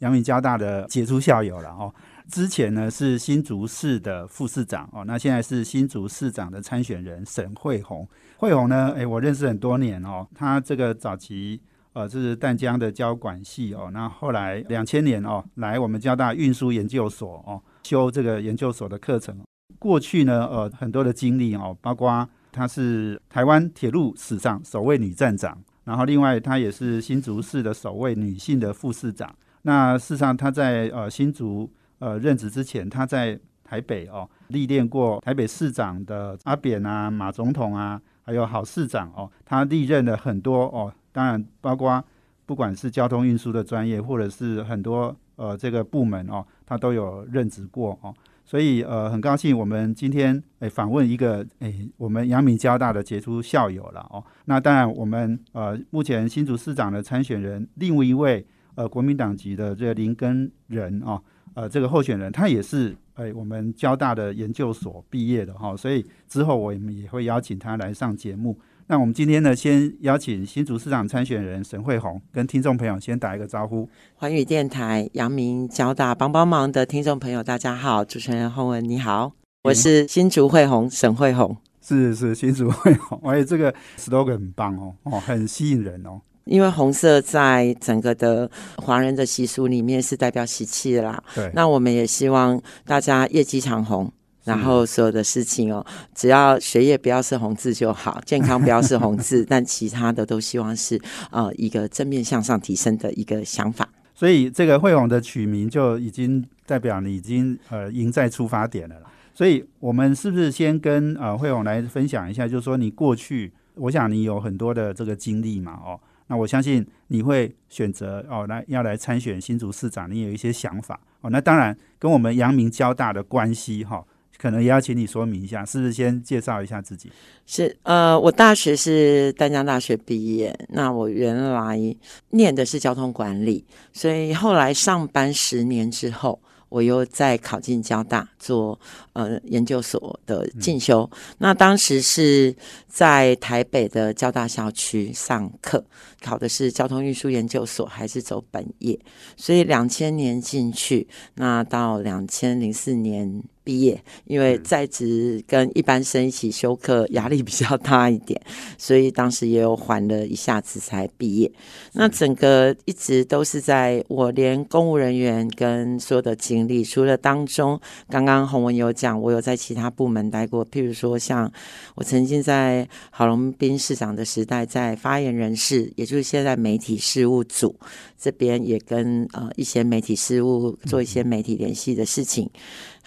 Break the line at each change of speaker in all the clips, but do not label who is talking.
阳明交大的杰出校友了哦。之前呢是新竹市的副市长哦，那现在是新竹市长的参选人沈惠宏。惠宏呢，诶，我认识很多年哦，他这个早期呃是淡江的交管系哦，那后来两千年哦来我们交大运输研究所哦修这个研究所的课程。过去呢，呃，很多的经历哦，包括她是台湾铁路史上首位女站长，然后另外她也是新竹市的首位女性的副市长。那事实上他在呃新竹呃任职之前，他在台北哦历练过台北市长的阿扁啊、马总统啊，还有郝市长哦，他历任了很多哦，当然包括不管是交通运输的专业，或者是很多呃这个部门哦，他都有任职过哦。所以，呃，很高兴我们今天诶访问一个诶我们阳明交大的杰出校友了哦。那当然，我们呃目前新竹市长的参选人，另外一位呃国民党籍的这个林根仁哦，呃这个候选人，他也是诶我们交大的研究所毕业的哈。所以之后我们也会邀请他来上节目。那我们今天呢，先邀请新竹市长参选人沈惠宏跟听众朋友先打一个招呼。
环宇电台、阳明交大帮帮忙的听众朋友，大家好，主持人洪文你好，我是新竹惠宏沈惠宏，
是是新竹惠宏，而且这个 slogan 很棒哦，哦，很吸引人哦。
因为红色在整个的华人的习俗里面是代表喜气啦，
对，
那我们也希望大家业绩长红。然后所有的事情哦，只要学业不要是红字就好，健康不要是红字，但其他的都希望是呃一个正面向上提升的一个想法。
所以这个惠宏的取名就已经代表你已经呃赢在出发点了啦。所以我们是不是先跟呃惠宏来分享一下，就是说你过去，我想你有很多的这个经历嘛，哦，那我相信你会选择哦来要来参选新竹市长，你有一些想法哦。那当然跟我们阳明交大的关系哈。可能也要请你说明一下，是不是先介绍一下自己？
是呃，我大学是丹江大学毕业，那我原来念的是交通管理，所以后来上班十年之后，我又再考进交大做呃研究所的进修。那当时是在台北的交大校区上课，考的是交通运输研究所，还是走本业？所以两千年进去，那到两千零四年。毕业，因为在职跟一般生一起修课压力比较大一点，所以当时也有缓了一下子才毕业。那整个一直都是在我连公务人员跟所有的经历，除了当中刚刚洪文有讲，我有在其他部门待过，譬如说像我曾经在郝龙斌市长的时代，在发言人室，也就是现在媒体事务组这边，也跟呃一些媒体事务做一些媒体联系的事情。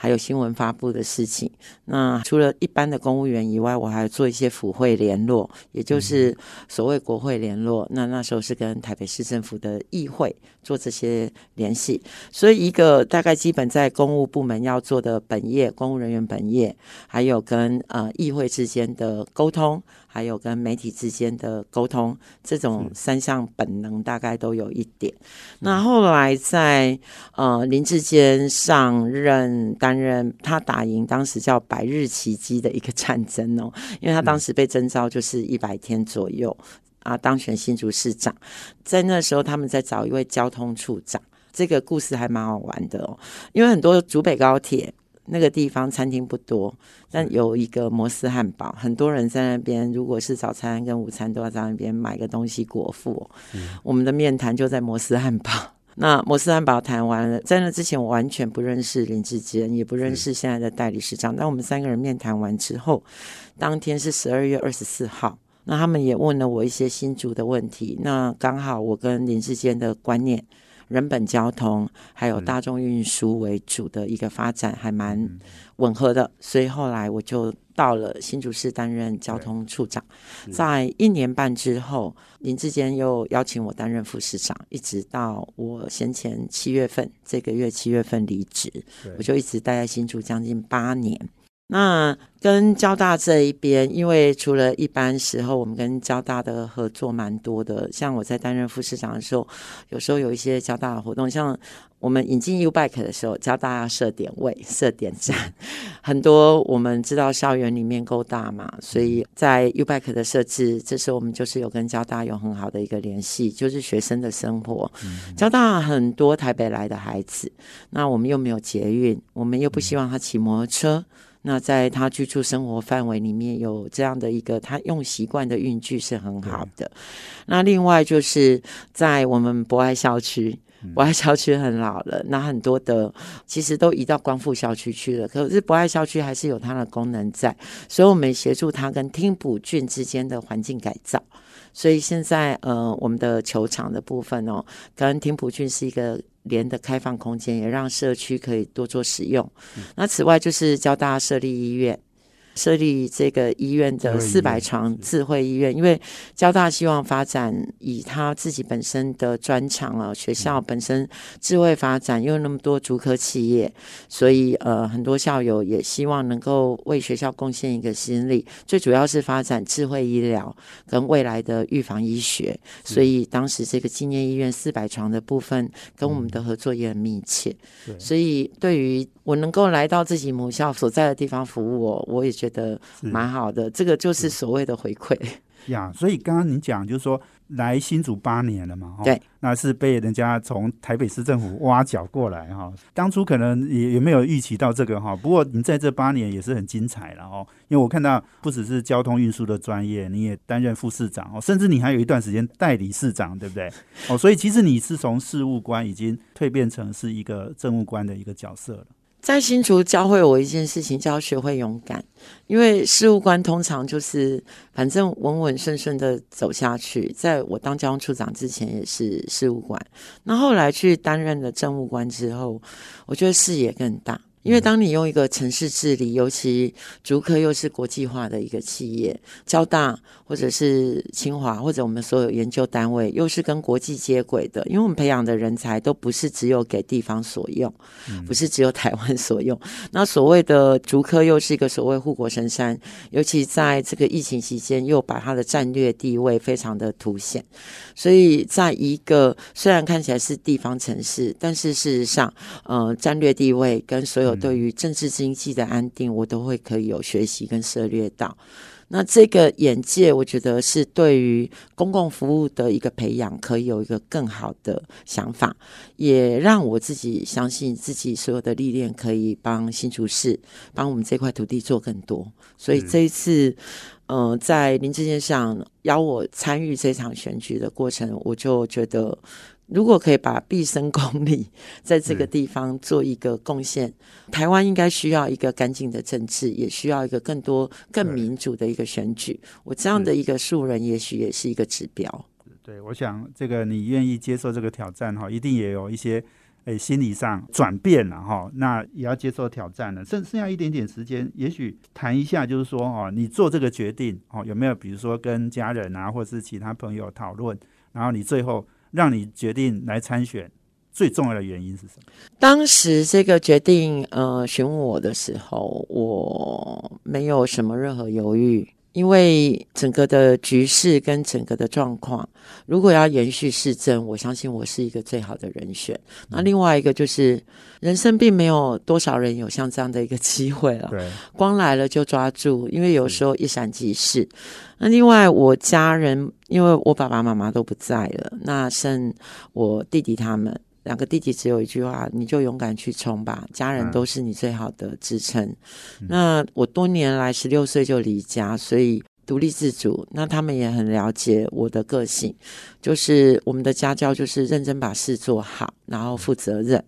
还有新闻发布的事情。那除了一般的公务员以外，我还做一些府会联络，也就是所谓国会联络。那那时候是跟台北市政府的议会做这些联系。所以，一个大概基本在公务部门要做的本业，公务人员本业，还有跟呃议会之间的沟通。还有跟媒体之间的沟通，这种三项本能大概都有一点。那后来在呃林志坚上任担任，他打赢当时叫百日奇迹的一个战争哦，因为他当时被征召就是一百天左右啊，当选新竹市长。在那时候，他们在找一位交通处长，这个故事还蛮好玩的哦，因为很多竹北高铁。那个地方餐厅不多，但有一个摩斯汉堡，很多人在那边。如果是早餐跟午餐，都要在那边买个东西果腹。我们的面谈就在摩斯汉堡。那摩斯汉堡谈完了，在那之前我完全不认识林志坚，也不认识现在的代理市长。但我们三个人面谈完之后，当天是十二月二十四号，那他们也问了我一些新竹的问题。那刚好我跟林志坚的观念。人本交通还有大众运输为主的一个发展，还蛮吻合的。所以后来我就到了新竹市担任交通处长，在一年半之后，林志坚又邀请我担任副市长，一直到我先前七月份，这个月七月份离职，我就一直待在新竹将近八年。那跟交大这一边，因为除了一般时候，我们跟交大的合作蛮多的。像我在担任副市长的时候，有时候有一些交大的活动，像我们引进 U Bike 的时候，交大要设点位、设点站，很多我们知道校园里面够大嘛，所以在 U Bike 的设置，这时候我们就是有跟交大有很好的一个联系，就是学生的生活。交大很多台北来的孩子，那我们又没有捷运，我们又不希望他骑摩托车。那在他居住生活范围里面有这样的一个他用习惯的运具是很好的。那另外就是在我们博爱校区，博爱校区很老了，那很多的其实都移到光复校区去了。可是博爱校区还是有它的功能在，所以我们协助他跟听补郡之间的环境改造。所以现在呃，我们的球场的部分哦，跟天普郡是一个。连的开放空间，也让社区可以多做使用。那此外，就是教大家设立医院。设立这个医院的四百床智慧医院，因为交大希望发展以他自己本身的专长啊，学校本身智慧发展，又有那么多竹科企业，所以呃，很多校友也希望能够为学校贡献一个心力。最主要是发展智慧医疗跟未来的预防医学，所以当时这个纪念医院四百床的部分跟我们的合作也很密切。所以对于我能够来到自己母校所在的地方服务，我我也觉得蛮好的。这个就是所谓的回馈
呀。所以刚刚你讲就是说。来新竹八年了嘛？
对，
那是被人家从台北市政府挖角过来哈。当初可能也也没有预期到这个哈。不过你在这八年也是很精彩了哦。因为我看到不只是交通运输的专业，你也担任副市长哦，甚至你还有一段时间代理市长，对不对？哦，所以其实你是从事务官已经蜕变成是一个政务官的一个角色了。
在新竹教会我一件事情，就要学会勇敢。因为事务官通常就是反正稳稳顺顺的走下去。在我当交通处长之前，也是事务官。那后来去担任了政务官之后，我觉得视野更大。因为当你用一个城市治理，尤其竹科又是国际化的一个企业，交大或者是清华或者我们所有研究单位，又是跟国际接轨的。因为我们培养的人才都不是只有给地方所用，不是只有台湾所用。那所谓的竹科又是一个所谓护国神山，尤其在这个疫情期间，又把它的战略地位非常的凸显。所以在一个虽然看起来是地方城市，但是事实上，呃，战略地位跟所有对于政治经济的安定，我都会可以有学习跟涉猎到。那这个眼界，我觉得是对于公共服务的一个培养，可以有一个更好的想法，也让我自己相信自己所有的历练可以帮新竹市、帮我们这块土地做更多。所以这一次，嗯，在林志坚上邀我参与这场选举的过程，我就觉得。如果可以把毕生功力 在这个地方做一个贡献，台湾应该需要一个干净的政治，也需要一个更多、更民主的一个选举。我这样的一个素人，也许也是一个指标。
对，我想这个你愿意接受这个挑战哈，一定也有一些诶心理上转变了哈。那也要接受挑战了，剩剩下一点点时间，也许谈一下，就是说哦，你做这个决定哦，有没有比如说跟家人啊，或者是其他朋友讨论，然后你最后。让你决定来参选，最重要的原因是什么？
当时这个决定，呃，询问我的时候，我没有什么任何犹豫，因为整个的局势跟整个的状况，如果要延续市政，我相信我是一个最好的人选。那另外一个就是，人生并没有多少人有像这样的一个机会了，
对，
光来了就抓住，因为有时候一闪即逝。那另外，我家人因为我爸爸妈妈都不在了，那剩我弟弟他们两个弟弟，只有一句话：你就勇敢去冲吧，家人都是你最好的支撑。那我多年来十六岁就离家，所以独立自主。那他们也很了解我的个性，就是我们的家教就是认真把事做好，然后负责任。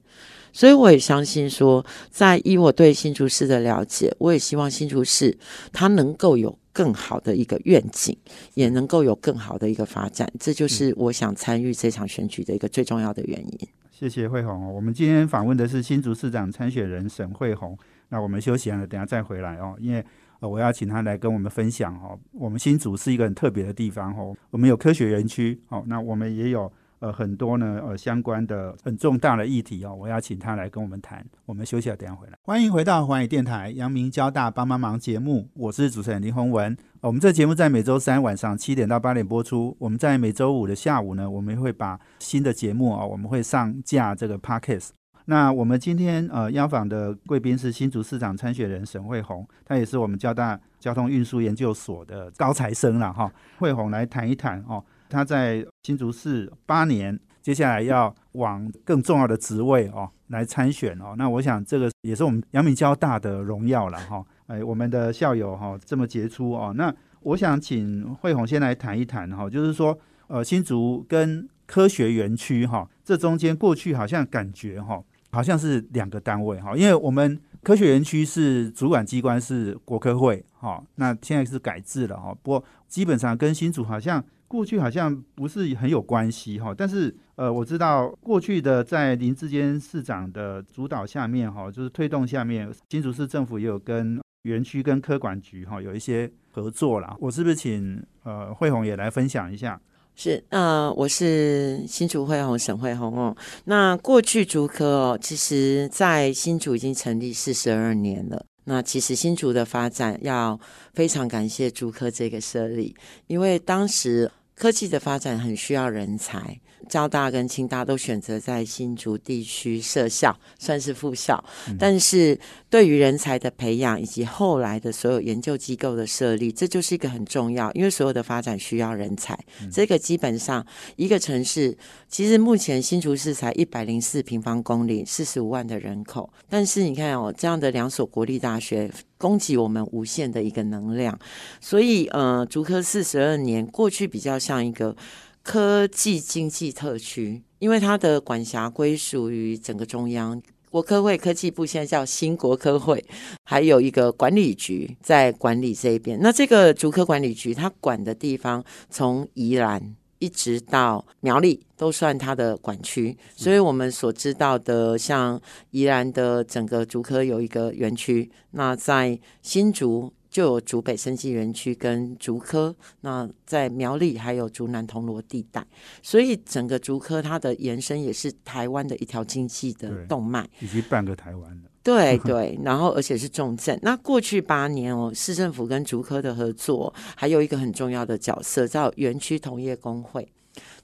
所以我也相信说，在以我对新竹市的了解，我也希望新竹市它能够有。更好的一个愿景，也能够有更好的一个发展，这就是我想参与这场选举的一个最重要的原因。
谢谢惠红。我们今天访问的是新竹市长参选人沈惠红。那我们休息了，等下再回来哦。因为，我要请他来跟我们分享哦。我们新竹是一个很特别的地方哦。我们有科学园区哦，那我们也有呃很多呢呃相关的很重大的议题哦。我要请他来跟我们谈。我们休息了，等下回来。欢迎回到环宇电台阳明交大帮帮忙节目，我是主持人林宏文。我们这节目在每周三晚上七点到八点播出。我们在每周五的下午呢，我们会把新的节目啊，我们会上架这个 podcast。那我们今天呃邀访的贵宾是新竹市长参选人沈惠红，他也是我们交大交通运输研究所的高材生了哈。惠红来谈一谈哦，他在新竹市八年，接下来要往更重要的职位哦来参选哦。那我想这个也是我们阳明交大的荣耀了哈。哎，我们的校友哈这么杰出哦。那我想请惠红先来谈一谈哈，就是说呃新竹跟科学园区哈这中间过去好像感觉哈。好像是两个单位哈，因为我们科学园区是主管机关是国科会哈，那现在是改制了哈，不过基本上跟新竹好像过去好像不是很有关系哈，但是呃我知道过去的在林志坚市长的主导下面哈，就是推动下面新竹市政府也有跟园区跟科管局哈有一些合作了，我是不是请呃惠红也来分享一下？
是，呃，我是新竹惠红沈惠红哦。那过去竹科哦，其实在新竹已经成立四十二年了。那其实新竹的发展要非常感谢竹科这个设立，因为当时科技的发展很需要人才。交大跟清大都选择在新竹地区设校，算是副校。但是对于人才的培养以及后来的所有研究机构的设立，这就是一个很重要，因为所有的发展需要人才。这个基本上一个城市，其实目前新竹市才一百零四平方公里，四十五万的人口。但是你看哦，这样的两所国立大学供给我们无限的一个能量，所以呃，竹科四十二年过去比较像一个。科技经济特区，因为它的管辖归属于整个中央国科会科技部，现在叫新国科会，还有一个管理局在管理这一边。那这个竹科管理局，它管的地方从宜兰一直到苗栗，都算它的管区。所以我们所知道的，像宜兰的整个竹科有一个园区，那在新竹。就有竹北生技园区跟竹科，那在苗栗还有竹南铜锣地带，所以整个竹科它的延伸也是台湾的一条经济的动脉，
以及半个台湾的。
对对，然后而且是重症。那过去八年哦，市政府跟竹科的合作，还有一个很重要的角色叫园区同业工会。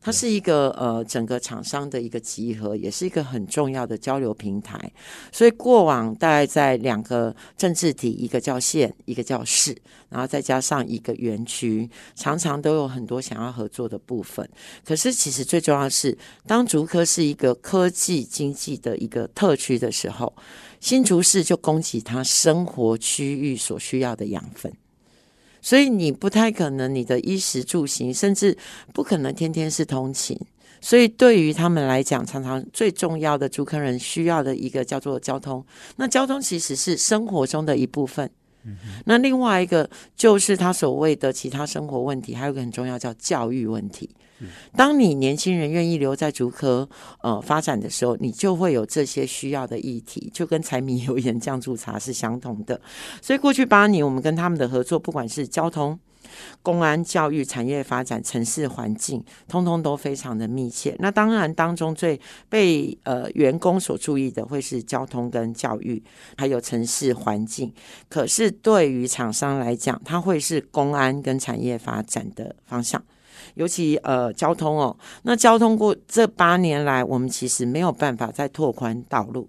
它是一个呃，整个厂商的一个集合，也是一个很重要的交流平台。所以过往大概在两个政治体，一个叫县，一个叫市，然后再加上一个园区，常常都有很多想要合作的部分。可是其实最重要的是，当竹科是一个科技经济的一个特区的时候，新竹市就供给它生活区域所需要的养分。所以你不太可能，你的衣食住行，甚至不可能天天是通勤。所以对于他们来讲，常常最重要的租客人需要的一个叫做交通。那交通其实是生活中的一部分。那另外一个就是他所谓的其他生活问题，还有个很重要叫教育问题。当你年轻人愿意留在竹科呃发展的时候，你就会有这些需要的议题，就跟柴米油盐酱醋茶是相同的。所以过去八年，我们跟他们的合作，不管是交通、公安、教育、产业发展、城市环境，通通都非常的密切。那当然当中最被呃员工所注意的，会是交通跟教育，还有城市环境。可是对于厂商来讲，它会是公安跟产业发展的方向。尤其呃交通哦，那交通过这八年来，我们其实没有办法再拓宽道路，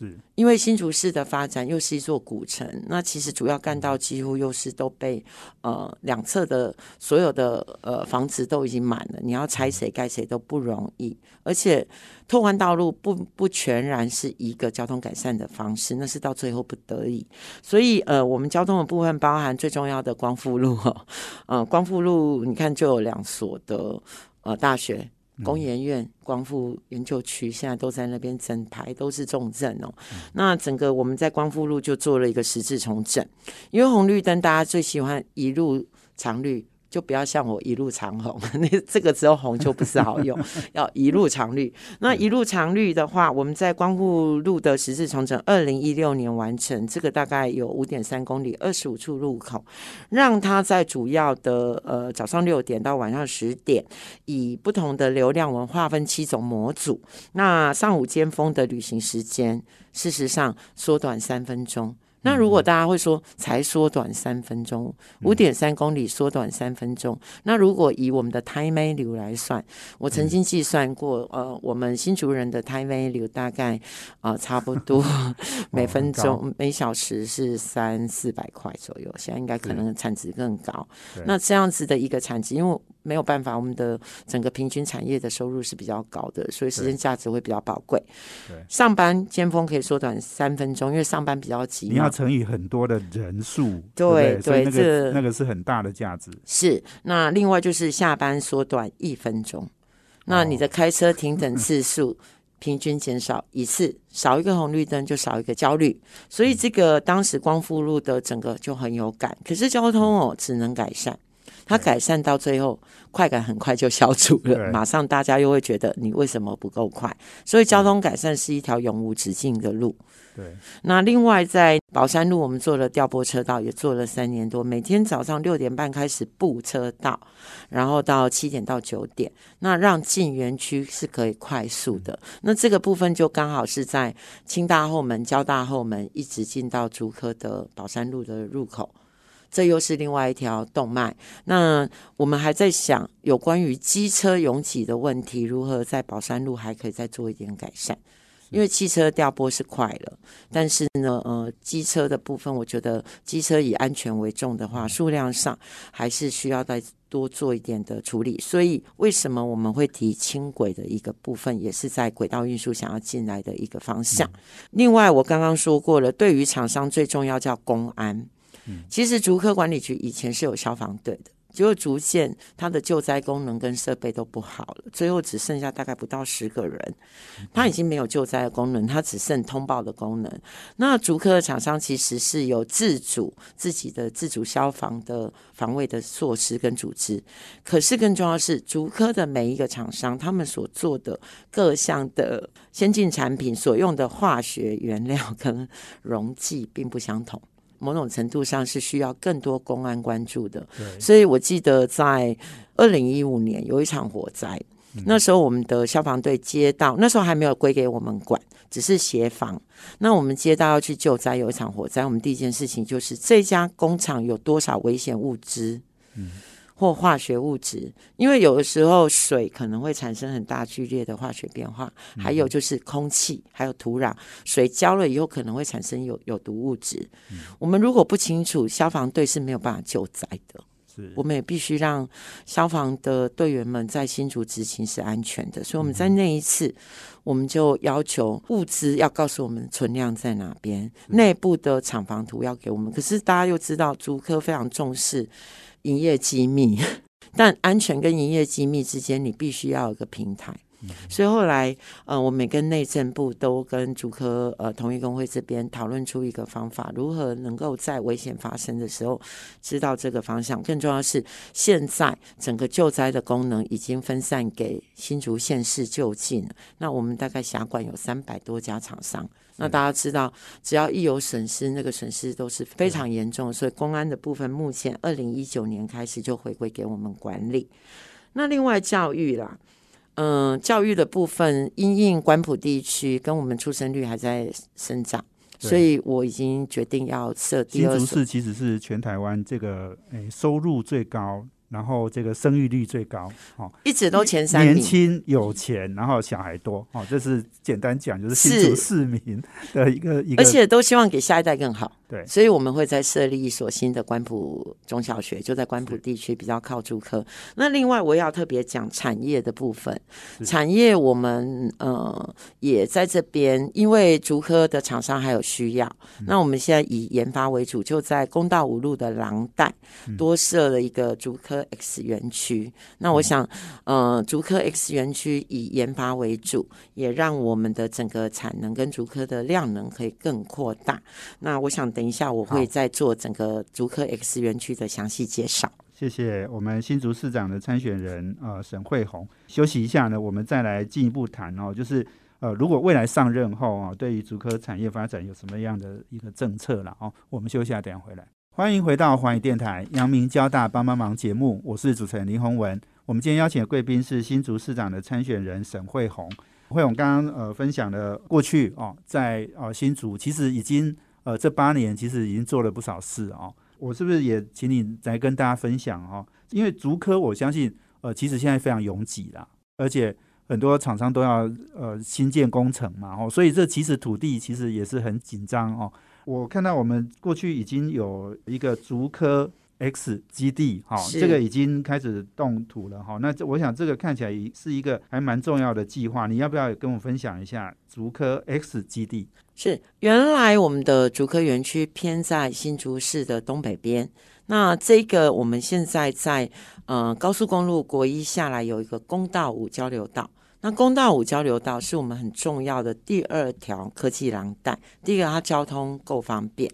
是
因为新竹市的发展又是一座古城，那其实主要干道几乎又是都被呃两侧的所有的呃房子都已经满了，你要拆谁盖谁都不容易，而且。拓宽道路不不全然是一个交通改善的方式，那是到最后不得已。所以呃，我们交通的部分包含最重要的光复路哈，呃，光复路你看就有两所的呃大学，工研院、光复研究区，现在都在那边，整排都是重症哦。那整个我们在光复路就做了一个十字重整，因为红绿灯大家最喜欢一路长绿。就不要像我一路长红，那这个时候红就不是好用，要一路长绿。那一路长绿的话，我们在光复路的十字重整，二零一六年完成，这个大概有五点三公里，二十五处路口，让它在主要的呃早上六点到晚上十点，以不同的流量文划分七种模组。那上午尖峰的旅行时间，事实上缩短三分钟。那如果大家会说才缩短三分钟，五点三公里缩短三分钟，那如果以我们的 time value 来算，我曾经计算过，呃，我们新竹人的 time value 大概啊差不多 每分钟每小时是三四百块左右，现在应该可能产值更高。那这样子的一个产值，因为没有办法，我们的整个平均产业的收入是比较高的，所以时间价值会比较宝贵。上班尖峰可以缩短三分钟，因为上班比较急。
你要乘以很多的人数，
对
对，那个那个是很大的价值。
是，那另外就是下班缩短一分钟，那你的开车停等次数 平均减少一次，少一个红绿灯就少一个焦虑。所以这个当时光复路的整个就很有感，可是交通哦只能改善，它改善到最后快感很快就消除了，马上大家又会觉得你为什么不够快？所以交通改善是一条永无止境的路。
对，
那另外在宝山路，我们做了调拨车道，也做了三年多，每天早上六点半开始布车道，然后到七点到九点，那让进园区是可以快速的。那这个部分就刚好是在清大后门、交大后门，一直进到竹科的宝山路的入口，这又是另外一条动脉。那我们还在想，有关于机车拥挤的问题，如何在宝山路还可以再做一点改善。因为汽车调拨是快了，但是呢，呃，机车的部分，我觉得机车以安全为重的话，数量上还是需要再多做一点的处理。所以，为什么我们会提轻轨的一个部分，也是在轨道运输想要进来的一个方向。另外，我刚刚说过了，对于厂商最重要叫公安。其实竹科管理局以前是有消防队的。结果逐渐，它的救灾功能跟设备都不好了，最后只剩下大概不到十个人，它已经没有救灾的功能，它只剩通报的功能。那竹科的厂商其实是有自主自己的自主消防的防卫的措施跟组织，可是更重要的是，竹科的每一个厂商，他们所做的各项的先进产品所用的化学原料跟溶剂并不相同。某种程度上是需要更多公安关注的，所以我记得在二零一五年有一场火灾，那时候我们的消防队接到，那时候还没有归给我们管，只是协防。那我们接到要去救灾，有一场火灾，我们第一件事情就是这家工厂有多少危险物资。嗯。或化学物质，因为有的时候水可能会产生很大剧烈的化学变化，还有就是空气，还有土壤，水浇了以后可能会产生有有毒物质。我们如果不清楚，消防队是没有办法救灾的。我们也必须让消防的队员们在新竹执勤是安全的。所以我们在那一次，我们就要求物资要告诉我们存量在哪边，内部的厂房图要给我们。可是大家又知道，竹科非常重视。营业机密，但安全跟营业机密之间，你必须要有个平台。所以后来，呃，我们跟内政部都跟主科呃同一工会这边讨论出一个方法，如何能够在危险发生的时候知道这个方向。更重要是，现在整个救灾的功能已经分散给新竹县市就近了。那我们大概辖管有三百多家厂商。那大家知道，只要一有损失，那个损失都是非常严重。所以公安的部分，目前二零一九年开始就回归给我们管理。那另外教育啦，嗯，教育的部分，因应关埔地区跟我们出生率还在生长，所以我已经决定要设第二。
新竹市其实是全台湾这个诶收入最高。然后这个生育率最高，哦，
一直都前三
名。年轻有钱，然后小孩多，哦，这是简单讲就是新竹市民的一个一个，
而且都希望给下一代更好。
对，
所以我们会在设立一所新的关埔中小学，就在关埔地区比较靠竹科。那另外我要特别讲产业的部分，产业我们呃也在这边，因为竹科的厂商还有需要，那我们现在以研发为主，就在公道五路的廊带多设了一个竹科 X 园区。那我想，呃，竹科 X 园区以研发为主，也让我们的整个产能跟竹科的量能可以更扩大。那我想。等一下，我会再做整个竹科 X 园区的详细介绍。
谢谢我们新竹市长的参选人呃沈惠宏。休息一下呢，我们再来进一步谈哦，就是呃，如果未来上任后啊，对于竹科产业发展有什么样的一个政策了哦？我们休息下，等下回来。欢迎回到华语电台阳明交大帮帮忙节目，我是主持人林宏文。我们今天邀请的贵宾是新竹市长的参选人沈惠宏。惠宏刚刚呃分享了过去哦，在呃新竹其实已经呃这八年其实已经做了不少事哦。我是不是也请你来跟大家分享哦？因为竹科我相信，呃，其实现在非常拥挤啦，而且很多厂商都要呃新建工程嘛，哦，所以这其实土地其实也是很紧张哦。我看到我们过去已经有一个竹科。X 基地，哈，这个已经开始动土了，哈。那这我想这个看起来是一个还蛮重要的计划，你要不要跟我分享一下竹科 X 基地？
是，原来我们的竹科园区偏在新竹市的东北边，那这个我们现在在呃高速公路国一下来有一个公道五交流道。那公道五交流道是我们很重要的第二条科技廊带。第一个，它交通够方便；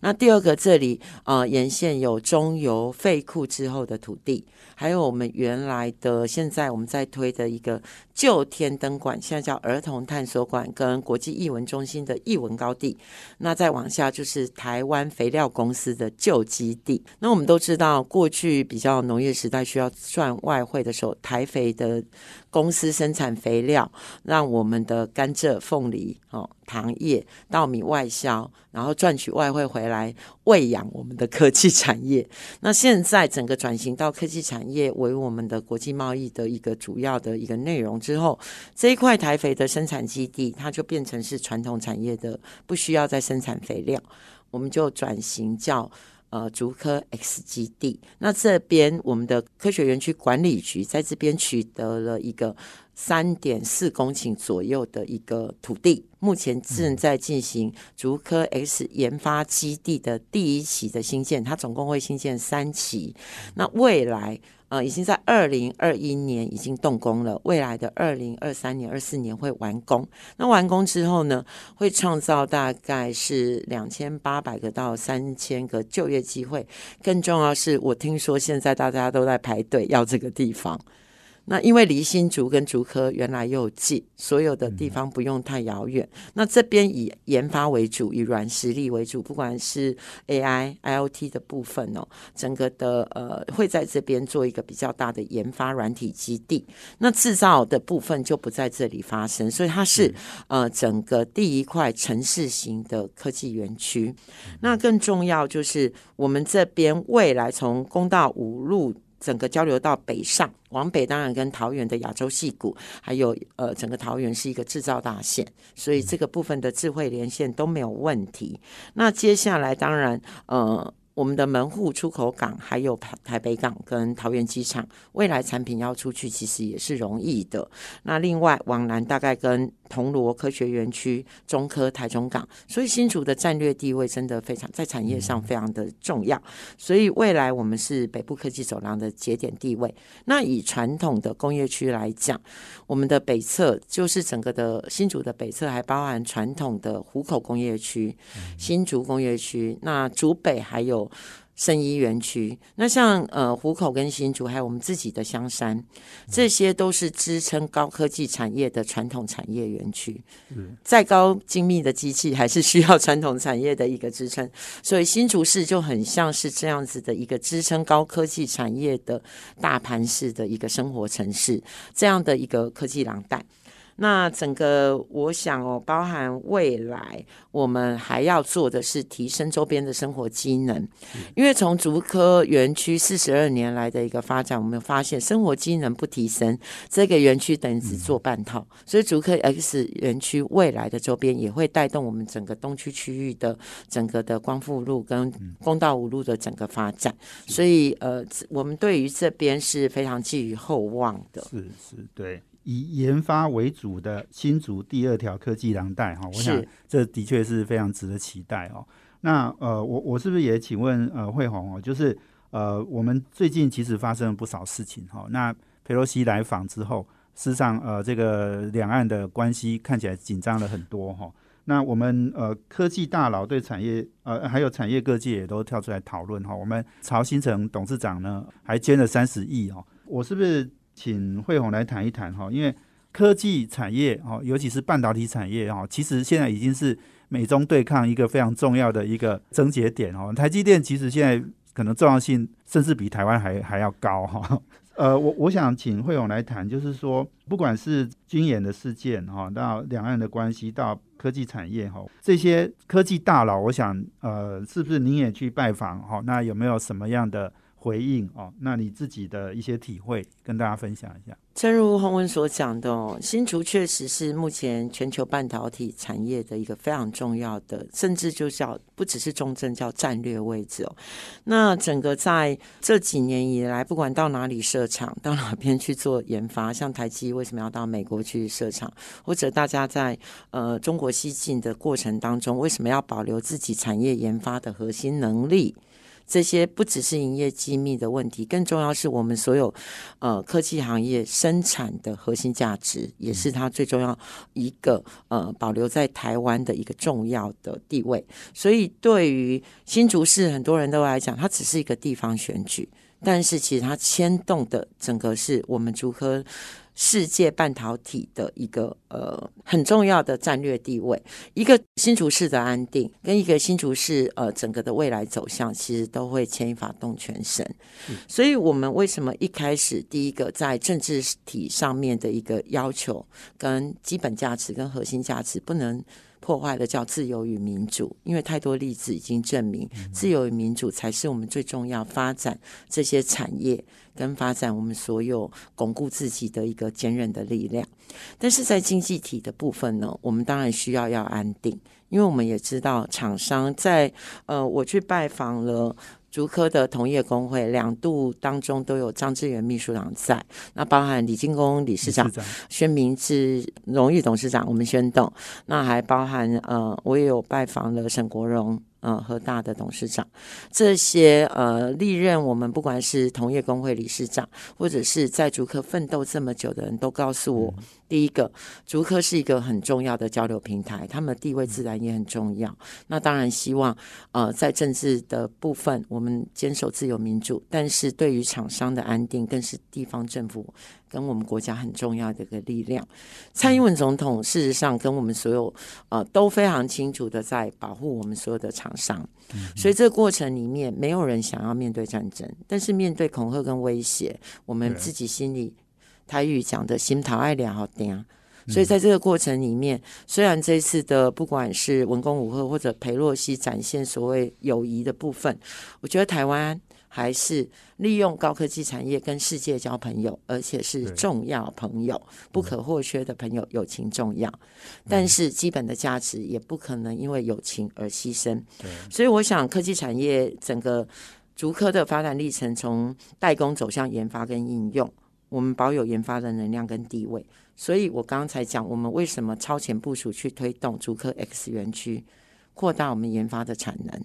那第二个，这里呃沿线有中油废库之后的土地，还有我们原来的现在我们在推的一个旧天灯馆，现在叫儿童探索馆，跟国际艺文中心的艺文高地。那再往下就是台湾肥料公司的旧基地。那我们都知道，过去比较农业时代需要赚外汇的时候，台肥的公司生产肥料，让我们的甘蔗、凤梨、哦糖业、稻米外销，然后赚取外汇回来喂养我们的科技产业。那现在整个转型到科技产业为我们的国际贸易的一个主要的一个内容之后，这一块台肥的生产基地，它就变成是传统产业的，不需要再生产肥料，我们就转型叫。呃，竹科 X 基地，那这边我们的科学园区管理局在这边取得了一个三点四公顷左右的一个土地，目前正在进行竹科 X 研发基地的第一期的新建，它总共会新建三期，那未来。呃，已经在二零二一年已经动工了，未来的二零二三年、二四年会完工。那完工之后呢，会创造大概是两千八百个到三千个就业机会。更重要是我听说现在大家都在排队要这个地方。那因为离新竹跟竹科原来又近，所有的地方不用太遥远。那这边以研发为主，以软实力为主，不管是 AI、IOT 的部分哦，整个的呃会在这边做一个比较大的研发软体基地。那制造的部分就不在这里发生，所以它是呃整个第一块城市型的科技园区。那更重要就是我们这边未来从公道五路。整个交流到北上，往北当然跟桃园的亚洲戏谷，还有呃整个桃园是一个制造大县，所以这个部分的智慧连线都没有问题。那接下来当然呃。我们的门户出口港还有台台北港跟桃园机场，未来产品要出去其实也是容易的。那另外往南大概跟铜锣科学园区、中科台中港，所以新竹的战略地位真的非常在产业上非常的重要。所以未来我们是北部科技走廊的节点地位。那以传统的工业区来讲，我们的北侧就是整个的新竹的北侧，还包含传统的湖口工业区、新竹工业区。那竹北还有。生医园区，那像呃湖口跟新竹，还有我们自己的香山，这些都是支撑高科技产业的传统产业园区。嗯，再高精密的机器，还是需要传统产业的一个支撑。所以新竹市就很像是这样子的一个支撑高科技产业的大盘式的一个生活城市，这样的一个科技廊带。那整个我想哦，包含未来我们还要做的是提升周边的生活机能，因为从竹科园区四十二年来的一个发展，我们发现生活机能不提升，这个园区等于只做半套。所以竹科 X 园区未来的周边也会带动我们整个东区区域的整个的光复路跟公道五路的整个发展。所以呃，我们对于这边是非常寄予厚望的。
是是，对。以研发为主的新竹第二条科技廊带哈，我想这的确是非常值得期待哦。那呃，我我是不是也请问呃惠红哦，就是呃，我们最近其实发生了不少事情哈。那佩洛西来访之后，事实上呃，这个两岸的关系看起来紧张了很多哈。那我们呃科技大佬对产业呃还有产业各界也都跳出来讨论哈。我们曹新成董事长呢还捐了三十亿哦。我是不是请惠红来谈一谈哈？因为科技产业哦，尤其是半导体产业哈，其实现在已经是美中对抗一个非常重要的一个症结点哦。台积电其实现在可能重要性甚至比台湾还 还要高哈。呃，我我想请惠勇来谈，就是说，不管是军演的事件哈，到两岸的关系，到科技产业哈，这些科技大佬，我想，呃，是不是您也去拜访哈？那有没有什么样的？回应哦，那你自己的一些体会跟大家分享一下。
正如洪文所讲的哦，新竹确实是目前全球半导体产业的一个非常重要的，甚至就叫不只是重症，叫战略位置哦。那整个在这几年以来，不管到哪里设厂，到哪边去做研发，像台积为什么要到美国去设厂，或者大家在呃中国西进的过程当中，为什么要保留自己产业研发的核心能力？这些不只是营业机密的问题，更重要是我们所有呃科技行业生产的核心价值，也是它最重要一个呃保留在台湾的一个重要的地位。所以，对于新竹市很多人都来讲，它只是一个地方选举，但是其实它牵动的整个是我们竹科。世界半导体的一个呃很重要的战略地位，一个新竹市的安定，跟一个新竹市呃整个的未来走向，其实都会牵一发动全身。所以，我们为什么一开始第一个在政治体上面的一个要求，跟基本价值跟核心价值不能破坏的，叫自由与民主？因为太多例子已经证明，自由与民主才是我们最重要发展这些产业。跟发展我们所有巩固自己的一个坚韧的力量，但是在经济体的部分呢，我们当然需要要安定，因为我们也知道厂商在呃，我去拜访了竹科的同业工会两度当中都有张志远秘书长在，那包含李进功理事长、宣明志荣誉董事长，我们宣董，那还包含呃，我也有拜访了沈国荣。呃，和大的董事长，这些呃历任我们不管是同业工会理事长，或者是在竹科奋斗这么久的人都告诉我，第一个，竹科是一个很重要的交流平台，他们的地位自然也很重要。那当然希望呃在政治的部分，我们坚守自由民主，但是对于厂商的安定，更是地方政府。跟我们国家很重要的一个力量，蔡英文总统事实上跟我们所有呃都非常清楚的在保护我们所有的厂商，所以这个过程里面没有人想要面对战争，但是面对恐吓跟威胁，我们自己心里台语讲的心头爱俩好点，所以在这个过程里面，虽然这次的不管是文攻武赫或者裴洛西展现所谓友谊的部分，我觉得台湾。还是利用高科技产业跟世界交朋友，而且是重要朋友、不可或缺的朋友，友情重要。但是基本的价值也不可能因为友情而牺牲。所以我想科技产业整个竹科的发展历程，从代工走向研发跟应用，我们保有研发的能量跟地位。所以我刚才讲，我们为什么超前部署去推动竹科 X 园区，扩大我们研发的产能。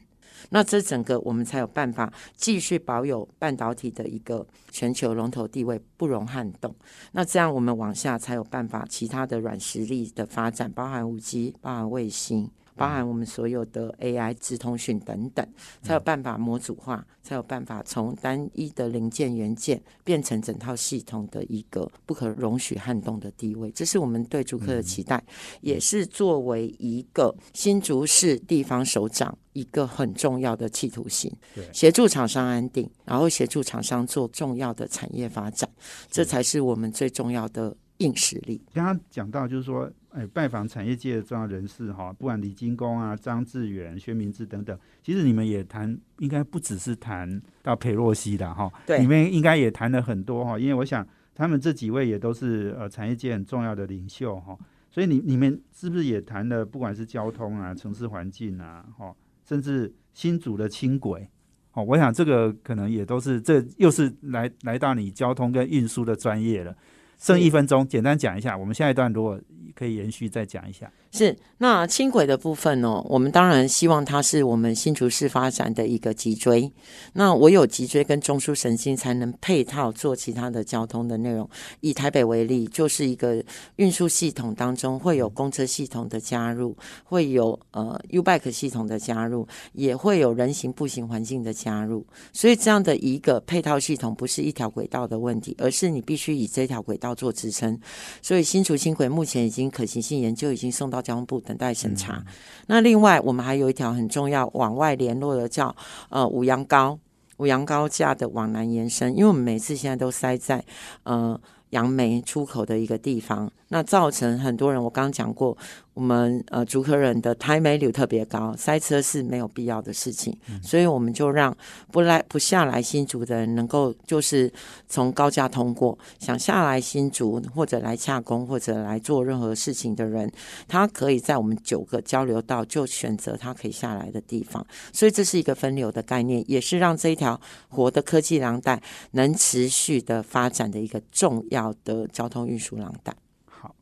那这整个我们才有办法继续保有半导体的一个全球龙头地位，不容撼动。那这样我们往下才有办法其他的软实力的发展，包含五 G，包含卫星。包含我们所有的 AI、智通讯等等，才有办法模组化，才有办法从单一的零件元件变成整套系统的一个不可容许撼动的地位。这是我们对竹科的期待，也是作为一个新竹市地方首长一个很重要的企图心。协助厂商安定，然后协助厂商做重要的产业发展，这才是我们最重要的。硬实力。
刚刚讲到，就是说，哎，拜访产业界的重要人士哈，不管李金工啊、张志远、薛明志等等，其实你们也谈，应该不只是谈到佩洛西的哈，
对，
你们应该也谈了很多哈，因为我想他们这几位也都是呃产业界很重要的领袖哈，所以你你们是不是也谈了，不管是交通啊、城市环境啊，哈，甚至新组的轻轨，哦，我想这个可能也都是，这又是来来到你交通跟运输的专业了。剩一分钟，简单讲一下。我们下一段如果可以延续再讲一下。
是那轻轨的部分呢？我们当然希望它是我们新竹市发展的一个脊椎。那我有脊椎跟中枢神经，才能配套做其他的交通的内容。以台北为例，就是一个运输系统当中会有公车系统的加入，会有呃 U bike 系统的加入，也会有人行步行环境的加入。所以这样的一个配套系统，不是一条轨道的问题，而是你必须以这条轨道做支撑。所以新竹轻轨目前已经可行性研究已经送到。交通部等待审查。那另外，我们还有一条很重要往外联络的，叫呃五羊高五羊高架的往南延伸。因为我们每次现在都塞在呃杨梅出口的一个地方，那造成很多人。我刚刚讲过。我们呃，竹科人的台美率特别高，塞车是没有必要的事情，所以我们就让不来不下来新竹的人能够就是从高架通过，想下来新竹或者来洽工或者来做任何事情的人，他可以在我们九个交流道就选择他可以下来的地方，所以这是一个分流的概念，也是让这一条活的科技廊带能持续的发展的一个重要好的交通运输廊带。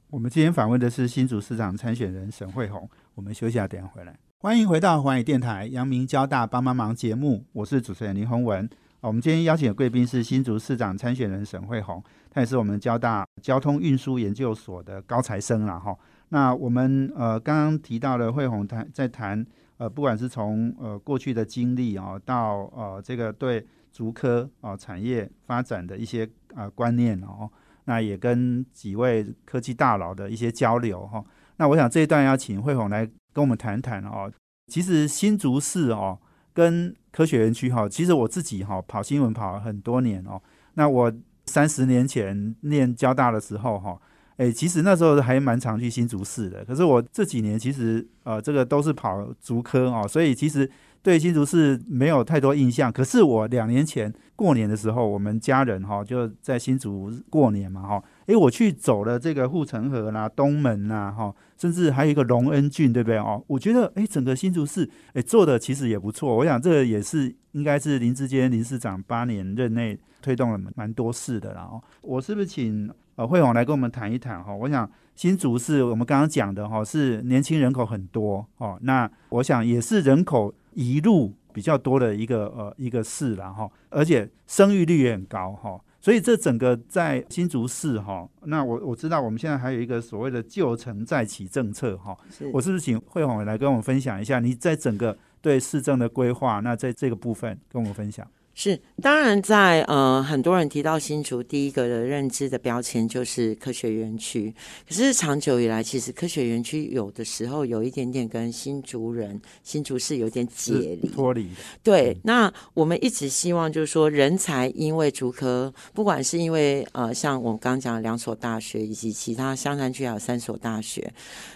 我们今天访问的是新竹市长参选人沈惠宏。我们休息下，等下回来。欢迎回到华语电台阳明交大帮帮忙节目，我是主持人林宏文。我们今天邀请的贵宾是新竹市长参选人沈惠宏，他也是我们交大交通运输研究所的高材生了哈。那我们呃刚刚提到了惠宏谈在谈呃不管是从呃过去的经历啊，到呃这个对竹科啊产业发展的一些呃观念哦。那也跟几位科技大佬的一些交流哈。那我想这一段要请慧红来跟我们谈谈哦。其实新竹市哦跟科学园区哈，其实我自己哈跑新闻跑了很多年哦。那我三十年前念交大的时候哈，诶，其实那时候还蛮常去新竹市的。可是我这几年其实呃这个都是跑竹科哦，所以其实。对新竹市没有太多印象，可是我两年前过年的时候，我们家人哈就在新竹过年嘛哈，诶，我去走了这个护城河啦、东门啦哈，甚至还有一个隆恩郡，对不对哦？我觉得诶，整个新竹市诶做的其实也不错，我想这个也是应该是林志坚林市长八年任内推动了蛮多事的啦。哦，我是不是请呃惠宏来跟我们谈一谈哈？我想。新竹是我们刚刚讲的哈，是年轻人口很多哦。那我想也是人口移入比较多的一个呃一个市了哈，而且生育率也很高哈。所以这整个在新竹市哈，那我我知道我们现在还有一个所谓的旧城再起政策哈。我是不是请惠宏来跟我们分享一下你在整个对市政的规划？那在这个部分跟我们分享。
是，当然，在呃，很多人提到新竹，第一个的认知的标签就是科学园区。可是长久以来，其实科学园区有的时候有一点点跟新竹人、新竹市有点解离、
脱离。
对，那我们一直希望就是说，人才因为竹科，不管是因为呃，像我们刚刚讲的两所大学，以及其他香山区还有三所大学，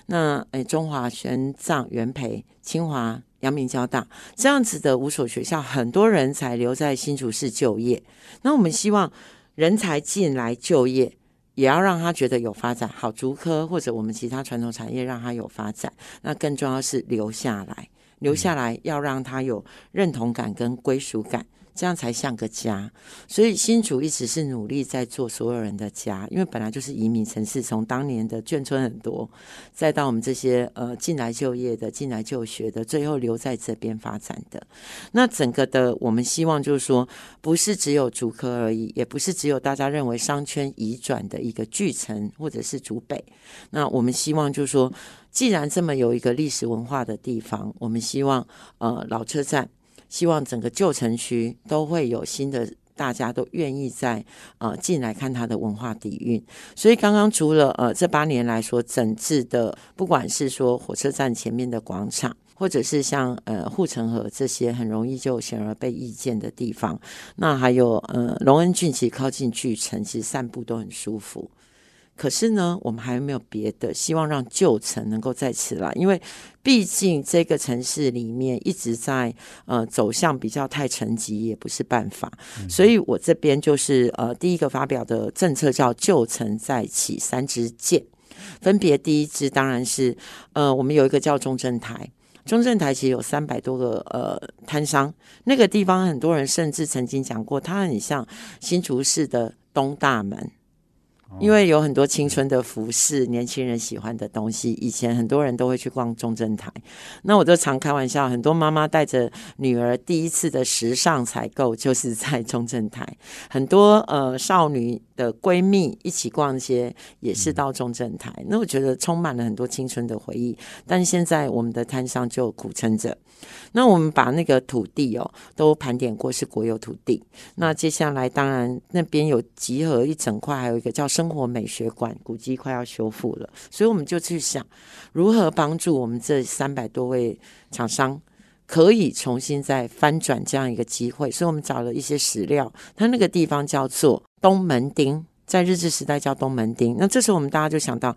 那诶，中华、玄奘、元培、清华。阳明交大这样子的五所学校，很多人才留在新竹市就业。那我们希望人才进来就业，也要让他觉得有发展。好，竹科或者我们其他传统产业让他有发展。那更重要是留下来，留下来要让他有认同感跟归属感。这样才像个家，所以新竹一直是努力在做所有人的家，因为本来就是移民城市，从当年的眷村很多，再到我们这些呃进来就业的、进来就学的，最后留在这边发展的。那整个的我们希望就是说，不是只有竹科而已，也不是只有大家认为商圈移转的一个巨城或者是竹北。那我们希望就是说，既然这么有一个历史文化的地方，我们希望呃老车站。希望整个旧城区都会有新的，大家都愿意在呃进来看它的文化底蕴。所以刚刚除了呃这八年来说整治的，不管是说火车站前面的广场，或者是像呃护城河这些很容易就显而被易见的地方，那还有呃隆恩郡其靠近巨城，其实散步都很舒服。可是呢，我们还有没有别的希望让旧城能够再起来？因为毕竟这个城市里面一直在呃走向比较太沉寂，也不是办法。所以我这边就是呃第一个发表的政策叫“旧城再起”三支箭，分别第一支当然是呃我们有一个叫中正台，中正台其实有三百多个呃摊商，那个地方很多人甚至曾经讲过，它很像新竹市的东大门。因为有很多青春的服饰，年轻人喜欢的东西。以前很多人都会去逛中正台，那我就常开玩笑，很多妈妈带着女儿第一次的时尚采购就是在中正台，很多呃少女的闺蜜一起逛街也是到中正台。那我觉得充满了很多青春的回忆。但现在我们的摊商就苦撑着。那我们把那个土地哦都盘点过，是国有土地。那接下来当然那边有集合一整块，还有一个叫生活美学馆，古迹快要修复了，所以我们就去想如何帮助我们这三百多位厂商可以重新再翻转这样一个机会。所以我们找了一些史料，它那个地方叫做东门町。在日治时代叫东门町，那这时候我们大家就想到，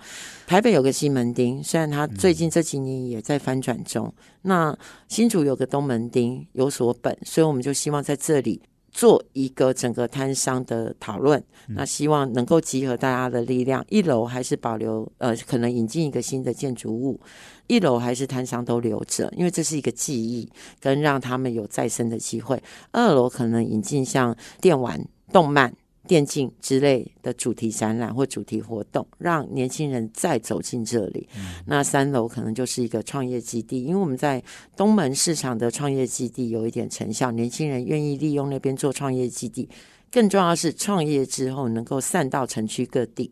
台北有个西门町，虽然它最近这几年也在翻转中。那新竹有个东门町有所本，所以我们就希望在这里做一个整个摊商的讨论。那希望能够集合大家的力量，一楼还是保留，呃，可能引进一个新的建筑物，一楼还是摊商都留着，因为这是一个记忆跟让他们有再生的机会。二楼可能引进像电玩、动漫。电竞之类的主题展览或主题活动，让年轻人再走进这里。那三楼可能就是一个创业基地，因为我们在东门市场的创业基地有一点成效，年轻人愿意利用那边做创业基地。更重要是创业之后能够散到城区各地，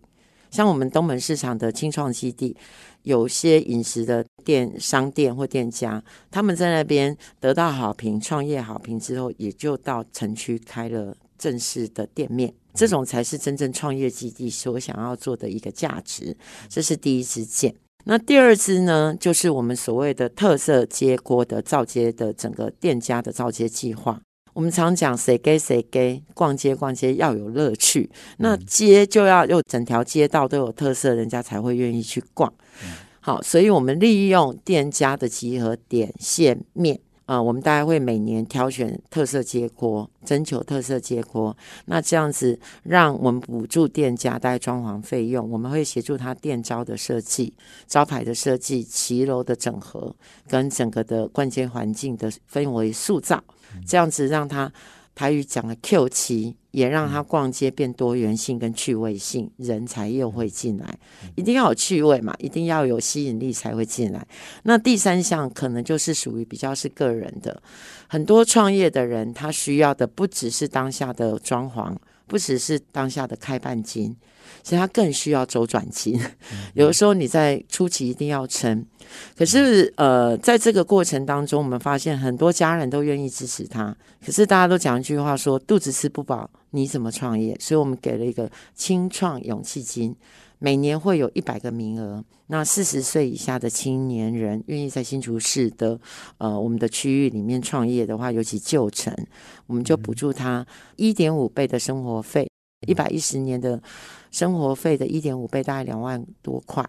像我们东门市场的青创基地，有些饮食的店、商店或店家，他们在那边得到好评、创业好评之后，也就到城区开了正式的店面。这种才是真正创业基地所想要做的一个价值，这是第一支箭。那第二支呢，就是我们所谓的特色街锅的造街的整个店家的造街计划。我们常讲谁给谁给，逛街逛街要有乐趣，那街就要有整条街道都有特色，人家才会愿意去逛。好，所以我们利用店家的集合点线面。啊，我们大概会每年挑选特色街锅，征求特色街锅。那这样子，让我们补助店家带装潢费用，我们会协助他店招的设计、招牌的设计、骑楼的整合，跟整个的逛街环境的氛围塑造，这样子让他。台语讲的 Q 七，也让他逛街变多元性跟趣味性，人才又会进来，一定要有趣味嘛，一定要有吸引力才会进来。那第三项可能就是属于比较是个人的，很多创业的人他需要的不只是当下的装潢，不只是当下的开办金。其实他更需要周转金，有的时候你在初期一定要撑，可是呃，在这个过程当中，我们发现很多家人都愿意支持他，可是大家都讲一句话说：肚子吃不饱，你怎么创业？所以我们给了一个清创勇气金，每年会有一百个名额，那四十岁以下的青年人愿意在新竹市的呃我们的区域里面创业的话，尤其旧城，我们就补助他一点五倍的生活费。一百一十年的生活费的一点五倍，大概两万多块，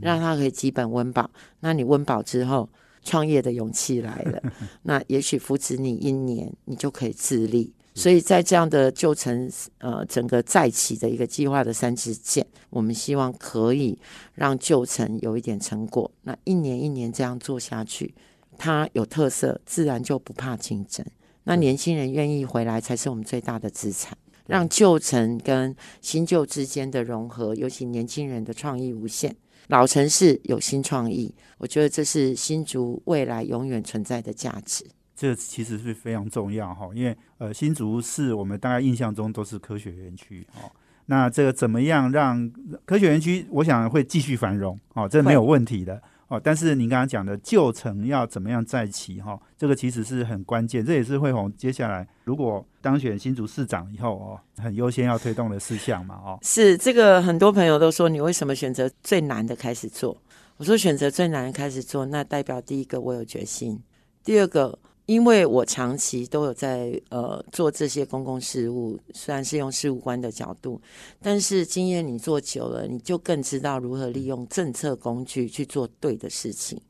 让他可以基本温饱。那你温饱之后，创业的勇气来了。那也许扶持你一年，你就可以自立。所以在这样的旧城呃整个再起的一个计划的三支箭，我们希望可以让旧城有一点成果。那一年一年这样做下去，它有特色，自然就不怕竞争。那年轻人愿意回来，才是我们最大的资产。让旧城跟新旧之间的融合，尤其年轻人的创意无限，老城市有新创意，我觉得这是新竹未来永远存在的价值。
这其实是非常重要哈，因为呃，新竹是我们大概印象中都是科学园区哦。那这个怎么样让科学园区，我想会继续繁荣哦，这没有问题的。哦，但是您刚刚讲的旧城要怎么样再起哈，这个其实是很关键，这也是惠红接下来如果当选新竹市长以后哦，很优先要推动的事项嘛哦。
是这个很多朋友都说你为什么选择最难的开始做？我说选择最难的开始做，那代表第一个我有决心，第二个。因为我长期都有在呃做这些公共事务，虽然是用事务官的角度，但是经验你做久了，你就更知道如何利用政策工具去做对的事情。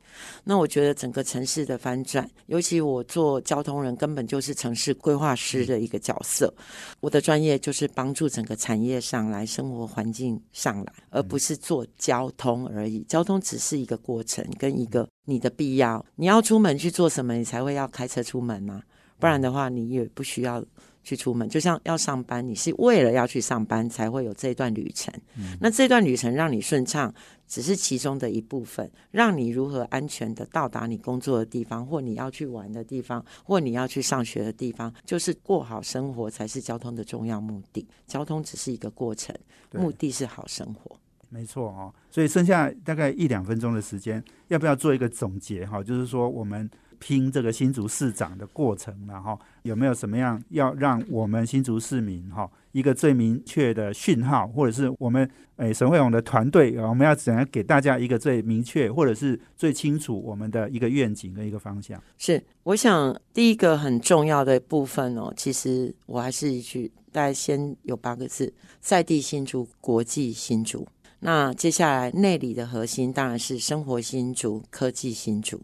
那我觉得整个城市的翻转，尤其我做交通人，根本就是城市规划师的一个角色。我的专业就是帮助整个产业上来，生活环境上来，而不是做交通而已。交通只是一个过程，跟一个你的必要。你要出门去做什么，你才会要开车出门呢？不然的话，你也不需要去出门，就像要上班，你是为了要去上班才会有这一段旅程。那这段旅程让你顺畅，只是其中的一部分。让你如何安全的到达你工作的地方，或你要去玩的地方，或你要去上学的地方，就是过好生活才是交通的重要目的。交通只是一个过程，目的是好生活。
没错哦，所以剩下大概一两分钟的时间，要不要做一个总结哈？就是说我们拼这个新竹市长的过程，然后有没有什么样要让我们新竹市民哈一个最明确的讯号，或者是我们诶沈慧勇的团队，我们要怎样给大家一个最明确或者是最清楚我们的一个愿景跟一个方向？
是，我想第一个很重要的部分哦，其实我还是一句，大家先有八个字：在地新竹，国际新竹。那接下来内里的核心当然是生活新竹、科技新竹，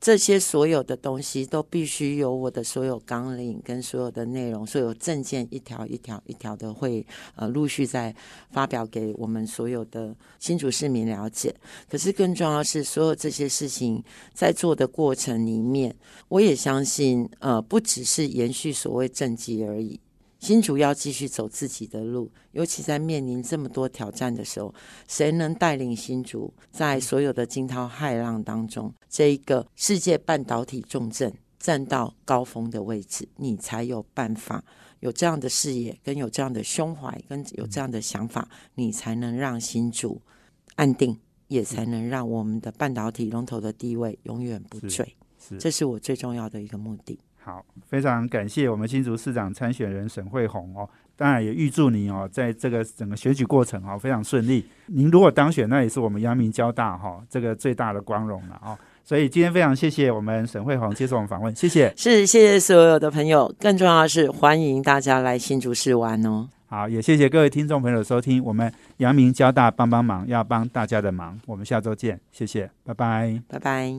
这些所有的东西都必须有我的所有纲领跟所有的内容、所有证件一条一条一条的会呃陆续在发表给我们所有的新竹市民了解。可是更重要的是，所有这些事情在做的过程里面，我也相信，呃，不只是延续所谓政绩而已。新竹要继续走自己的路，尤其在面临这么多挑战的时候，谁能带领新竹在所有的惊涛骇浪当中，这一个世界半导体重镇站到高峰的位置，你才有办法有这样的视野，跟有这样的胸怀，跟有这样的想法，你才能让新竹安定，也才能让我们的半导体龙头的地位永远不坠。这是我最重要的一个目的。
好，非常感谢我们新竹市长参选人沈惠宏哦，当然也预祝你哦，在这个整个选举过程哦非常顺利。您如果当选，那也是我们阳明交大哈、这个最大的光荣了哦。所以今天非常谢谢我们沈惠宏接受我们访问，谢谢。
是，谢谢所有的朋友。更重要的是，欢迎大家来新竹市玩哦。
好，也谢谢各位听众朋友的收听。我们阳明交大帮帮忙，要帮大家的忙。我们下周见，谢谢，拜拜。
拜拜。